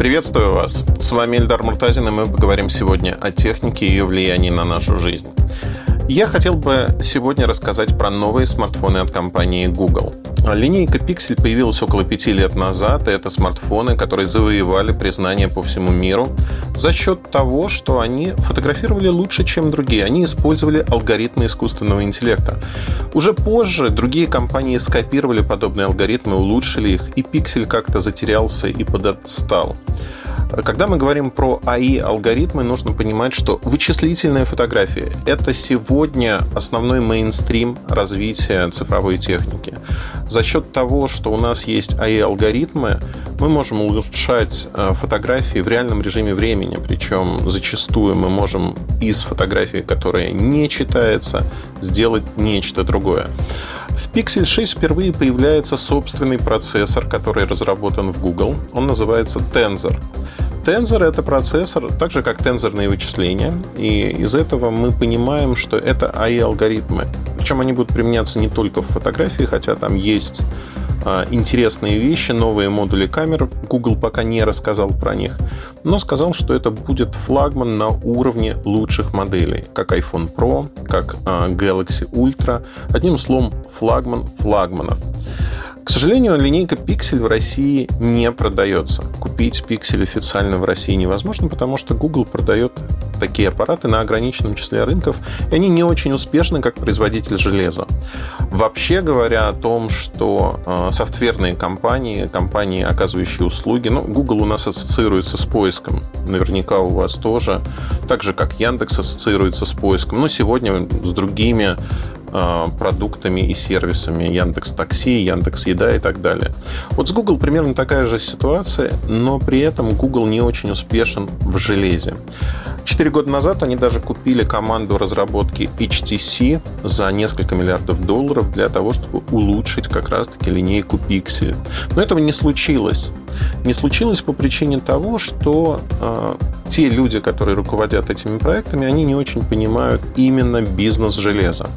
Приветствую вас. С вами Эльдар Муртазин, и мы поговорим сегодня о технике и ее влиянии на нашу жизнь. Я хотел бы сегодня рассказать про новые смартфоны от компании Google. Линейка Pixel появилась около пяти лет назад, и это смартфоны, которые завоевали признание по всему миру за счет того, что они фотографировали лучше, чем другие. Они использовали алгоритмы искусственного интеллекта. Уже позже другие компании скопировали подобные алгоритмы, улучшили их, и Pixel как-то затерялся и подотстал. Когда мы говорим про АИ-алгоритмы, нужно понимать, что вычислительная фотография — это сегодня основной мейнстрим развития цифровой техники. За счет того, что у нас есть АИ-алгоритмы, мы можем улучшать э, фотографии в реальном режиме времени. Причем зачастую мы можем из фотографии, которая не читается, сделать нечто другое. В Pixel 6 впервые появляется собственный процессор, который разработан в Google. Он называется Tensor. Tensor — это процессор, так же, как тензорные вычисления. И из этого мы понимаем, что это AI-алгоритмы. Причем они будут применяться не только в фотографии, хотя там есть интересные вещи, новые модули камер. Google пока не рассказал про них, но сказал, что это будет флагман на уровне лучших моделей, как iPhone Pro, как а, Galaxy Ultra. Одним словом, флагман флагманов. К сожалению, линейка Pixel в России не продается. Купить Pixel официально в России невозможно, потому что Google продает такие аппараты на ограниченном числе рынков, и они не очень успешны как производитель железа. Вообще говоря о том, что э, софтверные компании, компании, оказывающие услуги, ну, Google у нас ассоциируется с поиском, наверняка у вас тоже, так же, как Яндекс ассоциируется с поиском, но сегодня с другими продуктами и сервисами Яндекс Такси, Яндекс Еда и так далее. Вот с Google примерно такая же ситуация, но при этом Google не очень успешен в железе. Четыре года назад они даже купили команду разработки HTC за несколько миллиардов долларов для того, чтобы улучшить как раз-таки линейку Pixel. Но этого не случилось. Не случилось по причине того, что э, те люди, которые руководят этими проектами, они не очень понимают именно бизнес железа.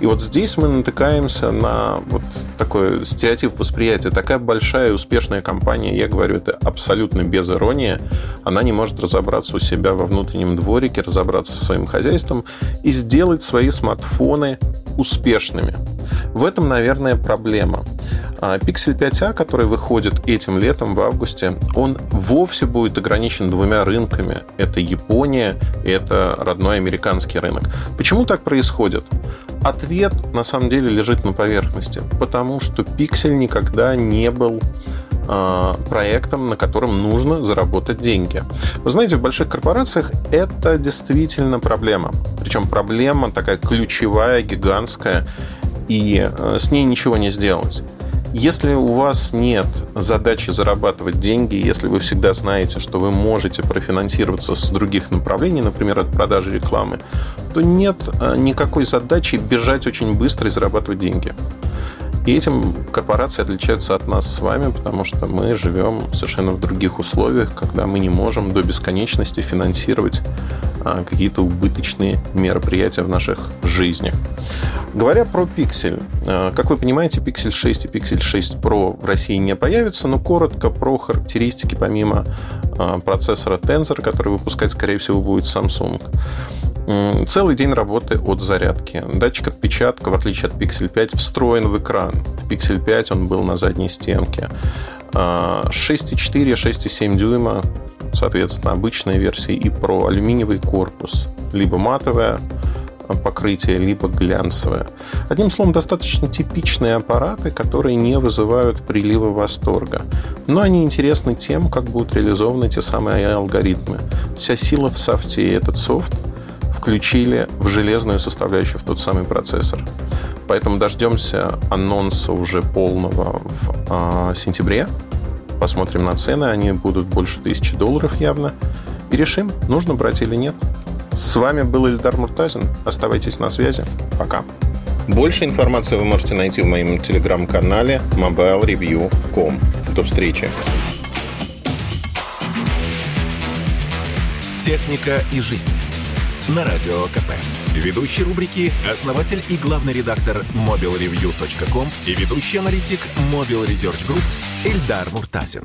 И вот здесь мы натыкаемся на вот такой стереотип восприятия. Такая большая и успешная компания, я говорю это абсолютно без иронии, она не может разобраться у себя во внутреннем дворике, разобраться со своим хозяйством и сделать свои смартфоны успешными. В этом, наверное, проблема. А Pixel 5a, который выходит этим летом в августе, он вовсе будет ограничен двумя рынками. Это Япония это родной американский рынок. Почему так происходит? Ответ на самом деле лежит на поверхности, потому что Pixel никогда не был а, проектом, на котором нужно заработать деньги. Вы знаете, в больших корпорациях это действительно проблема. Причем проблема такая ключевая, гигантская, и э, с ней ничего не сделать. Если у вас нет задачи зарабатывать деньги, если вы всегда знаете, что вы можете профинансироваться с других направлений, например, от продажи рекламы, то нет э, никакой задачи бежать очень быстро и зарабатывать деньги. И этим корпорации отличаются от нас с вами, потому что мы живем совершенно в других условиях, когда мы не можем до бесконечности финансировать а, какие-то убыточные мероприятия в наших жизнях. Говоря про Pixel, а, как вы понимаете, Pixel 6 и Pixel 6 Pro в России не появятся, но коротко про характеристики помимо а, процессора Tensor, который выпускать, скорее всего, будет Samsung. Целый день работы от зарядки. Датчик отпечатка, в отличие от Pixel 5, встроен в экран. В Pixel 5 он был на задней стенке. 6,4, 6,7 дюйма соответственно, обычной версии и Pro алюминиевый корпус, либо матовое покрытие, либо глянцевое. Одним словом, достаточно типичные аппараты, которые не вызывают прилива восторга. Но они интересны тем, как будут реализованы те самые алгоритмы. Вся сила в софте, и этот софт включили в железную составляющую, в тот самый процессор. Поэтому дождемся анонса уже полного в э, сентябре посмотрим на цены, они будут больше тысячи долларов явно, и решим, нужно брать или нет. С вами был Ильдар Муртазин. Оставайтесь на связи. Пока. Больше информации вы можете найти в моем телеграм-канале mobilereview.com. До встречи. Техника и жизнь. На радио КП. Ведущий рубрики – основатель и главный редактор mobilreview.com и ведущий аналитик Mobile Research Group Эльдар Муртазин.